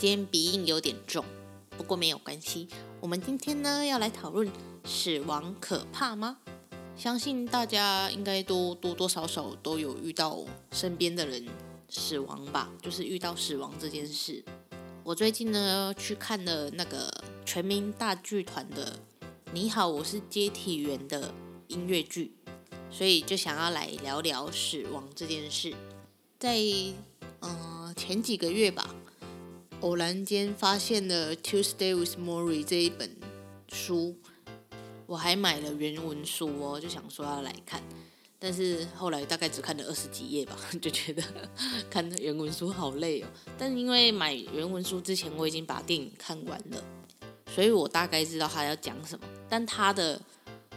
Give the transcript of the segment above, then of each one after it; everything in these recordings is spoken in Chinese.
今天鼻音有点重，不过没有关系。我们今天呢要来讨论死亡可怕吗？相信大家应该都多多少少都有遇到身边的人死亡吧，就是遇到死亡这件事。我最近呢去看了那个全民大剧团的《你好，我是接体员》的音乐剧，所以就想要来聊聊死亡这件事。在嗯、呃、前几个月吧。偶然间发现了《Tuesday with Morrie》这一本书，我还买了原文书哦，就想说要来看，但是后来大概只看了二十几页吧，就觉得看原文书好累哦。但因为买原文书之前我已经把电影看完了，所以我大概知道他要讲什么。但他的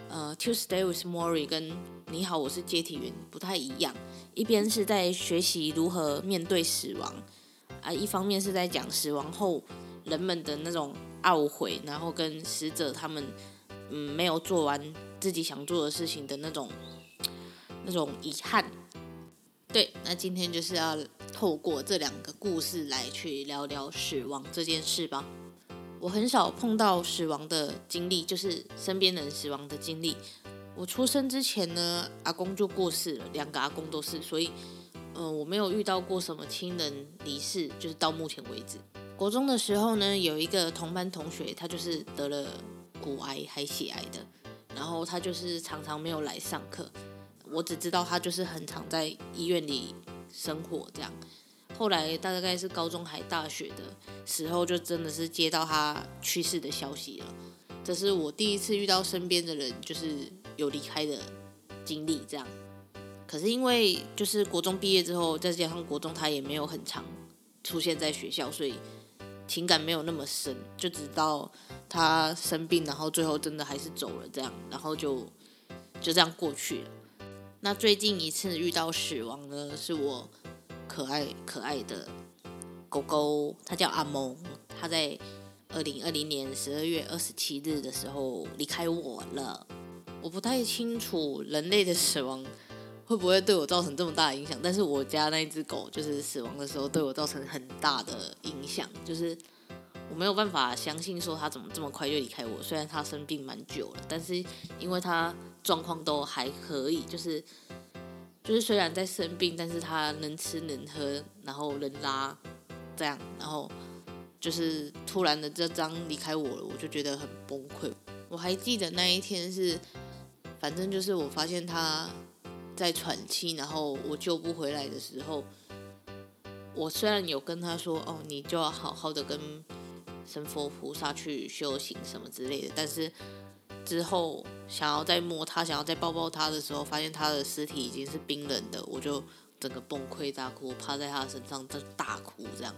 呃《Tuesday with Morrie》跟《你好，我是接体员》不太一样，一边是在学习如何面对死亡。啊，一方面是在讲死亡后人们的那种懊悔，然后跟死者他们嗯没有做完自己想做的事情的那种那种遗憾。对，那今天就是要透过这两个故事来去聊聊死亡这件事吧。我很少碰到死亡的经历，就是身边人死亡的经历。我出生之前呢，阿公就过世了，两个阿公都是，所以。嗯、呃，我没有遇到过什么亲人离世，就是到目前为止。国中的时候呢，有一个同班同学，他就是得了骨癌还血癌的，然后他就是常常没有来上课。我只知道他就是很常在医院里生活这样。后来大概是高中还大学的时候，就真的是接到他去世的消息了。这是我第一次遇到身边的人就是有离开的经历这样。可是因为就是国中毕业之后，再加上国中他也没有很长出现在学校，所以情感没有那么深，就直到他生病，然后最后真的还是走了这样，然后就就这样过去了。那最近一次遇到死亡呢，是我可爱可爱的狗狗，它叫阿蒙，它在二零二零年十二月二十七日的时候离开我了。我不太清楚人类的死亡。会不会对我造成这么大的影响？但是我家那一只狗就是死亡的时候对我造成很大的影响，就是我没有办法相信说它怎么这么快就离开我。虽然它生病蛮久了，但是因为它状况都还可以，就是就是虽然在生病，但是它能吃能喝，然后能拉这样，然后就是突然的这张离开我了，我就觉得很崩溃。我还记得那一天是，反正就是我发现它。在喘气，然后我救不回来的时候，我虽然有跟他说：“哦，你就要好好的跟神佛菩萨去修行什么之类的。”但是之后想要再摸他，想要再抱抱他的时候，发现他的尸体已经是冰冷的，我就整个崩溃大哭，趴在他身上在大哭，这样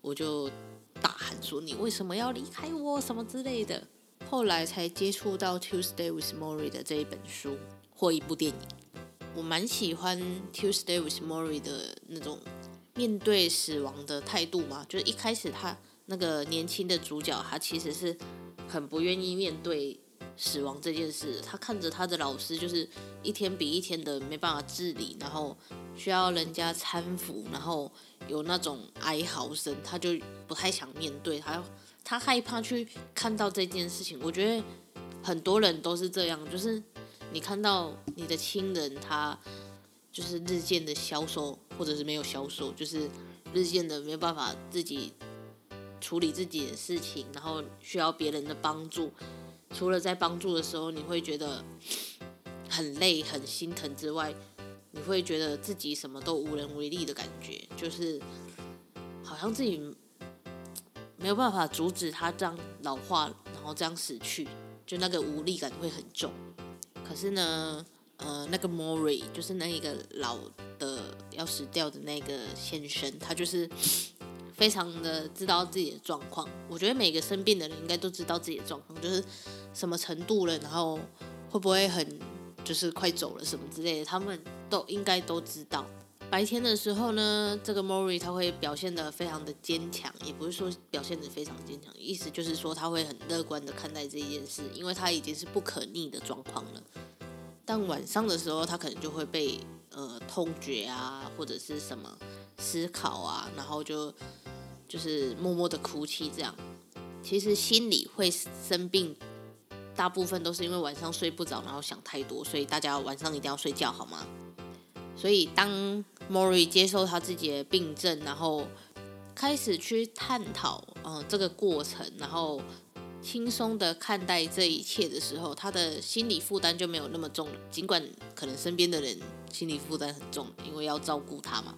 我就大喊说：“你为什么要离开我？什么之类的。”后来才接触到《Tuesday with Mori》的这一本书或一部电影。我蛮喜欢《Tuesday with Morrie》的那种面对死亡的态度嘛，就是一开始他那个年轻的主角，他其实是很不愿意面对死亡这件事。他看着他的老师，就是一天比一天的没办法自理，然后需要人家搀扶，然后有那种哀嚎声，他就不太想面对，他他害怕去看到这件事情。我觉得很多人都是这样，就是。你看到你的亲人，他就是日渐的消瘦，或者是没有消瘦，就是日渐的没有办法自己处理自己的事情，然后需要别人的帮助。除了在帮助的时候，你会觉得很累、很心疼之外，你会觉得自己什么都无能为力的感觉，就是好像自己没有办法阻止他这样老化，然后这样死去，就那个无力感会很重。可是呢，呃，那个 Mori 就是那一个老的要死掉的那个先生，他就是 非常的知道自己的状况。我觉得每个生病的人应该都知道自己的状况，就是什么程度了，然后会不会很就是快走了什么之类的，他们都应该都知道。白天的时候呢，这个 Mori 他会表现得非常的坚强，也不是说表现得非常坚强，意思就是说他会很乐观的看待这件事，因为他已经是不可逆的状况了。但晚上的时候，他可能就会被呃痛觉啊，或者是什么思考啊，然后就就是默默的哭泣这样。其实心里会生病，大部分都是因为晚上睡不着，然后想太多，所以大家晚上一定要睡觉好吗？所以当 Mori 接受他自己的病症，然后开始去探讨嗯、这个过程，然后。轻松的看待这一切的时候，他的心理负担就没有那么重了。尽管可能身边的人心理负担很重，因为要照顾他嘛。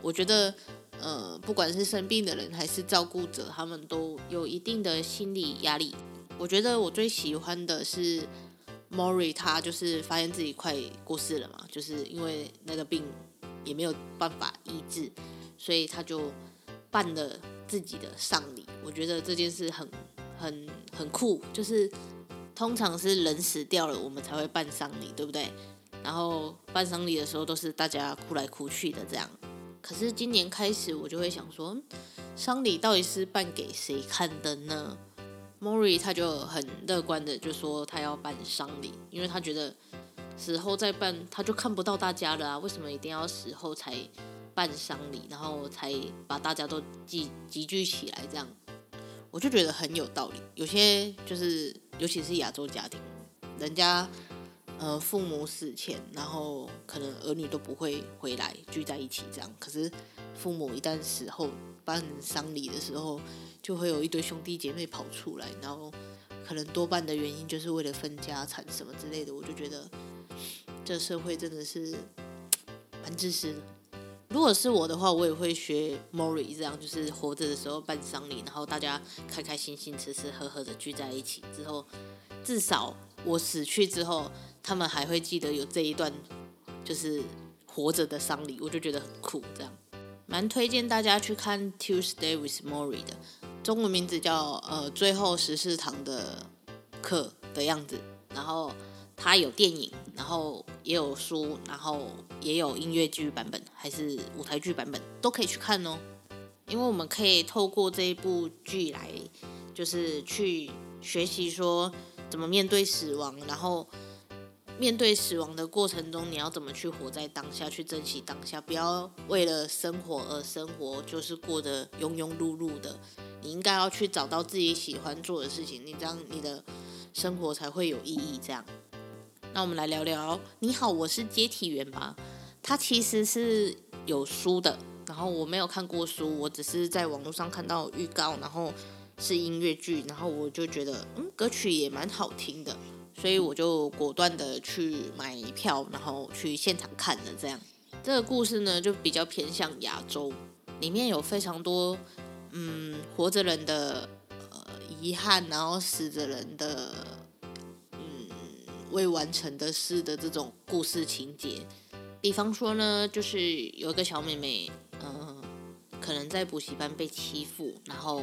我觉得，呃，不管是生病的人还是照顾者，他们都有一定的心理压力。我觉得我最喜欢的是 Mori，他就是发现自己快过世了嘛，就是因为那个病也没有办法医治，所以他就办了自己的丧礼。我觉得这件事很。很很酷，就是通常是人死掉了，我们才会办丧礼，对不对？然后办丧礼的时候都是大家哭来哭去的这样。可是今年开始，我就会想说，丧礼到底是办给谁看的呢？Mori 他就很乐观的就说他要办丧礼，因为他觉得死后再办他就看不到大家了啊，为什么一定要死后才办丧礼，然后才把大家都集集聚起来这样？我就觉得很有道理，有些就是，尤其是亚洲家庭，人家呃父母死前，然后可能儿女都不会回来聚在一起这样，可是父母一旦死后办丧礼的时候，就会有一堆兄弟姐妹跑出来，然后可能多半的原因就是为了分家产什么之类的，我就觉得这社会真的是蛮自私的。如果是我的话，我也会学 Mori 这样，就是活着的时候办丧礼，然后大家开开心心、吃吃喝喝的聚在一起。之后，至少我死去之后，他们还会记得有这一段，就是活着的丧礼，我就觉得很酷。这样，蛮推荐大家去看 Tuesday with Mori 的，中文名字叫呃最后十四堂的课的样子。然后它有电影，然后。也有书，然后也有音乐剧版本，还是舞台剧版本，都可以去看哦。因为我们可以透过这一部剧来，就是去学习说怎么面对死亡，然后面对死亡的过程中，你要怎么去活在当下，去珍惜当下，不要为了生活而生活，就是过得庸庸碌碌的。你应该要去找到自己喜欢做的事情，你这样你的生活才会有意义。这样。那我们来聊聊。你好，我是接体员吧。它其实是有书的，然后我没有看过书，我只是在网络上看到预告，然后是音乐剧，然后我就觉得，嗯，歌曲也蛮好听的，所以我就果断的去买票，然后去现场看了。这样，这个故事呢，就比较偏向亚洲，里面有非常多，嗯，活着人的呃遗憾，然后死着人的。未完成的事的这种故事情节，比方说呢，就是有一个小妹妹，嗯、可能在补习班被欺负，然后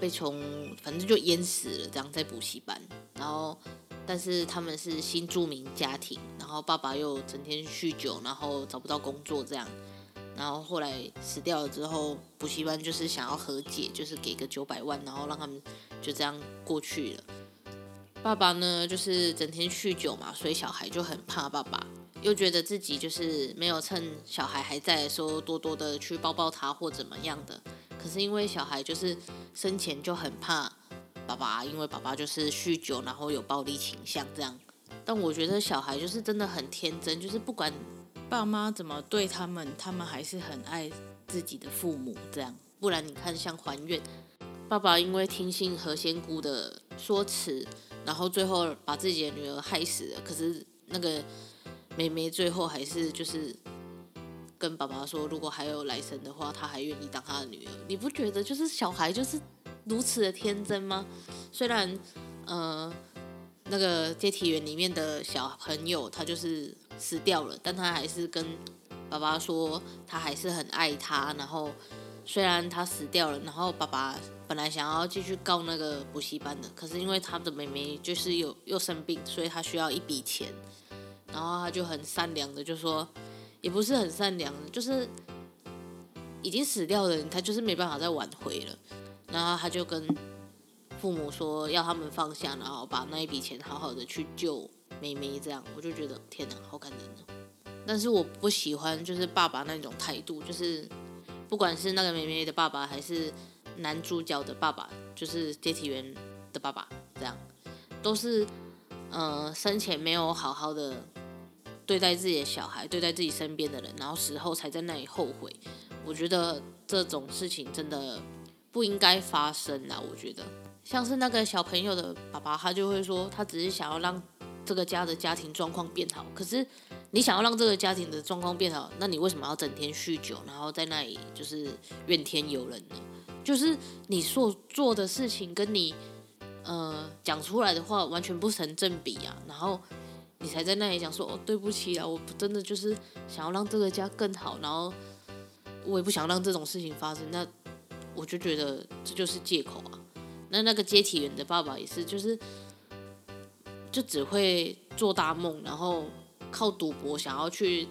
被从反正就淹死了，这样在补习班，然后但是他们是新住民家庭，然后爸爸又整天酗酒，然后找不到工作这样，然后后来死掉了之后，补习班就是想要和解，就是给个九百万，然后让他们就这样过去了。爸爸呢，就是整天酗酒嘛，所以小孩就很怕爸爸，又觉得自己就是没有趁小孩还在的时候多多的去抱抱他或怎么样的。可是因为小孩就是生前就很怕爸爸，因为爸爸就是酗酒，然后有暴力倾向这样。但我觉得小孩就是真的很天真，就是不管爸妈怎么对他们，他们还是很爱自己的父母这样。不然你看像还愿。爸爸因为听信何仙姑的说辞，然后最后把自己的女儿害死了。可是那个妹妹最后还是就是跟爸爸说，如果还有来生的话，她还愿意当他的女儿。你不觉得就是小孩就是如此的天真吗？虽然，呃，那个接体员里面的小朋友他就是死掉了，但他还是跟爸爸说，他还是很爱他。然后虽然他死掉了，然后爸爸。本来想要继续告那个补习班的，可是因为他的妹妹就是有又生病，所以他需要一笔钱，然后他就很善良的就说，也不是很善良，就是已经死掉的人，他就是没办法再挽回了，然后他就跟父母说要他们放下，然后把那一笔钱好好的去救妹妹，这样我就觉得天哪，好感人哦。但是我不喜欢就是爸爸那种态度，就是不管是那个妹妹的爸爸还是。男主角的爸爸就是接体员的爸爸，这样都是呃生前没有好好的对待自己的小孩，对待自己身边的人，然后死后才在那里后悔。我觉得这种事情真的不应该发生啊！我觉得像是那个小朋友的爸爸，他就会说他只是想要让这个家的家庭状况变好。可是你想要让这个家庭的状况变好，那你为什么要整天酗酒，然后在那里就是怨天尤人呢？就是你所做的事情跟你，呃，讲出来的话完全不成正比啊！然后你才在那里讲说哦，对不起啊，我真的就是想要让这个家更好，然后我也不想让这种事情发生。那我就觉得这就是借口啊。那那个接体员的爸爸也是，就是就只会做大梦，然后靠赌博想要去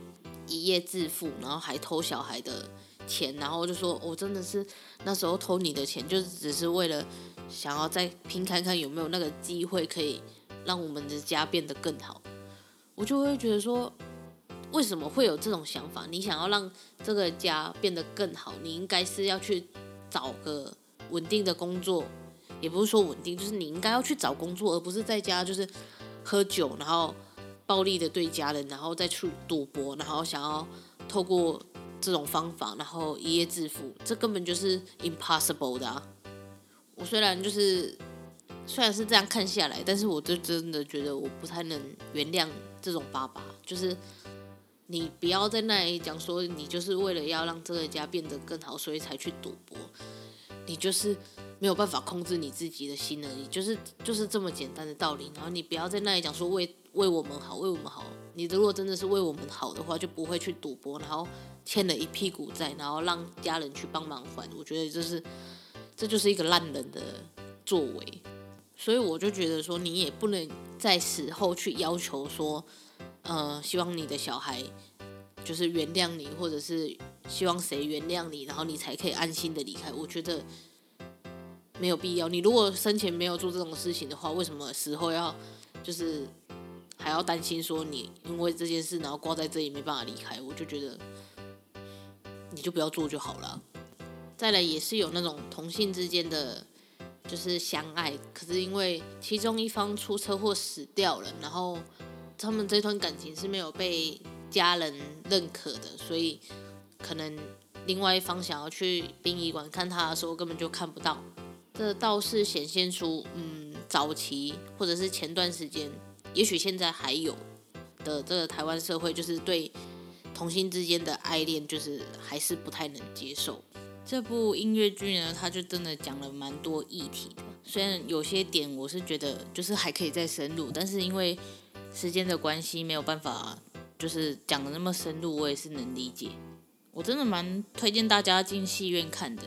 一夜致富，然后还偷小孩的钱，然后就说我真的是。那时候偷你的钱，就只是为了想要再拼看看有没有那个机会可以让我们的家变得更好。我就会觉得说，为什么会有这种想法？你想要让这个家变得更好，你应该是要去找个稳定的工作，也不是说稳定，就是你应该要去找工作，而不是在家就是喝酒，然后暴力的对家人，然后再去赌博，然后想要透过。这种方法，然后一夜致富，这根本就是 impossible 的啊！我虽然就是虽然是这样看下来，但是我就真的觉得我不太能原谅这种爸爸。就是你不要在那里讲说你就是为了要让这个家变得更好，所以才去赌博。你就是没有办法控制你自己的心而已，就是就是这么简单的道理。然后你不要在那里讲说为为我们好，为我们好。你如果真的是为我们好的话，就不会去赌博，然后。欠了一屁股债，然后让家人去帮忙还，我觉得这是这就是一个烂人的作为，所以我就觉得说，你也不能在死后去要求说，呃，希望你的小孩就是原谅你，或者是希望谁原谅你，然后你才可以安心的离开。我觉得没有必要。你如果生前没有做这种事情的话，为什么死后要就是还要担心说你因为这件事然后挂在这里没办法离开？我就觉得。你就不要做就好了。再来也是有那种同性之间的，就是相爱，可是因为其中一方出车祸死掉了，然后他们这段感情是没有被家人认可的，所以可能另外一方想要去殡仪馆看他的时候，根本就看不到。这倒是显现出，嗯，早期或者是前段时间，也许现在还有的这个台湾社会，就是对。同性之间的爱恋，就是还是不太能接受。这部音乐剧呢，它就真的讲了蛮多议题的。虽然有些点我是觉得就是还可以再深入，但是因为时间的关系，没有办法就是讲得那么深入，我也是能理解。我真的蛮推荐大家进戏院看的。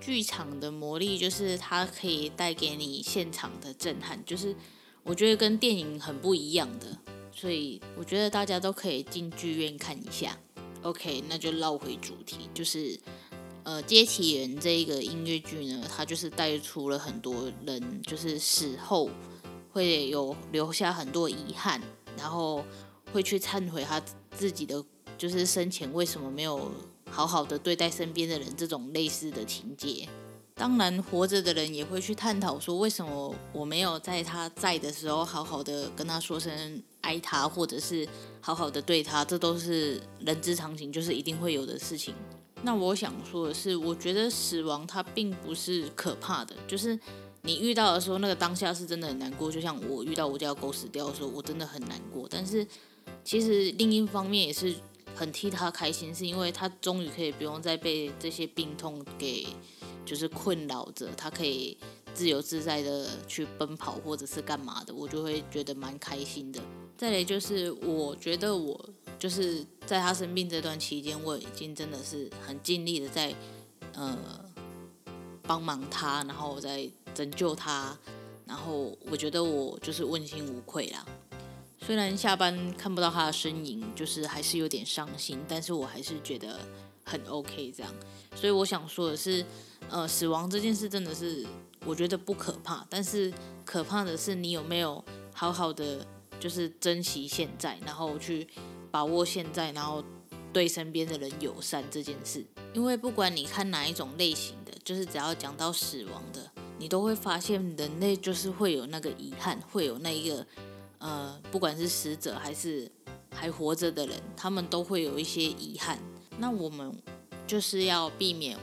剧场的魔力就是它可以带给你现场的震撼，就是我觉得跟电影很不一样的。所以我觉得大家都可以进剧院看一下。OK，那就绕回主题，就是呃，接体人这一个音乐剧呢，它就是带出了很多人，就是死后会有留下很多遗憾，然后会去忏悔他自己的，就是生前为什么没有好好的对待身边的人，这种类似的情节。当然，活着的人也会去探讨说，为什么我没有在他在的时候好好的跟他说声。爱他，或者是好好的对他，这都是人之常情，就是一定会有的事情。那我想说的是，我觉得死亡它并不是可怕的，就是你遇到的时候，那个当下是真的很难过。就像我遇到我家狗死掉的时候，我真的很难过。但是其实另一方面也是很替他开心，是因为他终于可以不用再被这些病痛给就是困扰着，他可以自由自在的去奔跑或者是干嘛的，我就会觉得蛮开心的。再来就是我觉得我。就是在他生病这段期间，我已经真的是很尽力的在，呃，帮忙他，然后我在拯救他，然后我觉得我就是问心无愧啦。虽然下班看不到他的身影，就是还是有点伤心，但是我还是觉得很 OK 这样。所以我想说的是，呃，死亡这件事真的是我觉得不可怕，但是可怕的是你有没有好好的就是珍惜现在，然后去。把握现在，然后对身边的人友善这件事，因为不管你看哪一种类型的，就是只要讲到死亡的，你都会发现人类就是会有那个遗憾，会有那一个呃，不管是死者还是还活着的人，他们都会有一些遗憾。那我们就是要避免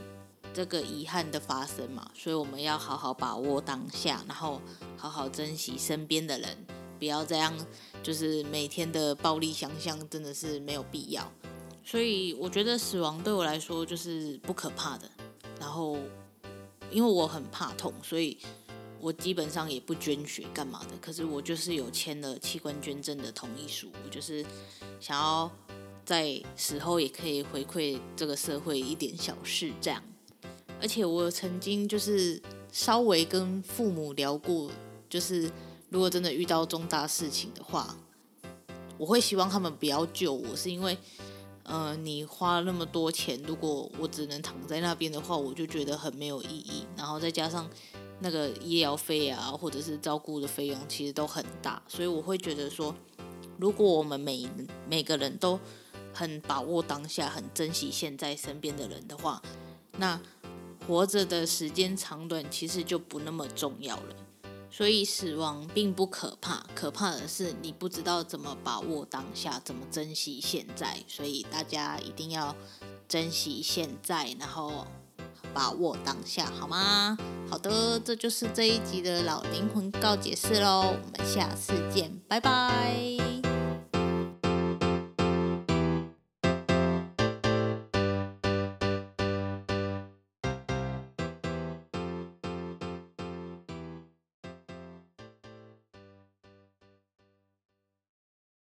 这个遗憾的发生嘛，所以我们要好好把握当下，然后好好珍惜身边的人，不要这样。就是每天的暴力想象真的是没有必要，所以我觉得死亡对我来说就是不可怕的。然后，因为我很怕痛，所以我基本上也不捐血干嘛的。可是我就是有签了器官捐赠的同意书，我就是想要在死后也可以回馈这个社会一点小事这样。而且我曾经就是稍微跟父母聊过，就是。如果真的遇到重大事情的话，我会希望他们不要救我，是因为，呃，你花那么多钱，如果我只能躺在那边的话，我就觉得很没有意义。然后再加上那个医疗费啊，或者是照顾的费用，其实都很大，所以我会觉得说，如果我们每每个人都很把握当下，很珍惜现在身边的人的话，那活着的时间长短其实就不那么重要了。所以死亡并不可怕，可怕的是你不知道怎么把握当下，怎么珍惜现在。所以大家一定要珍惜现在，然后把握当下，好吗？好的，这就是这一集的老灵魂告解释喽，我们下次见，拜拜。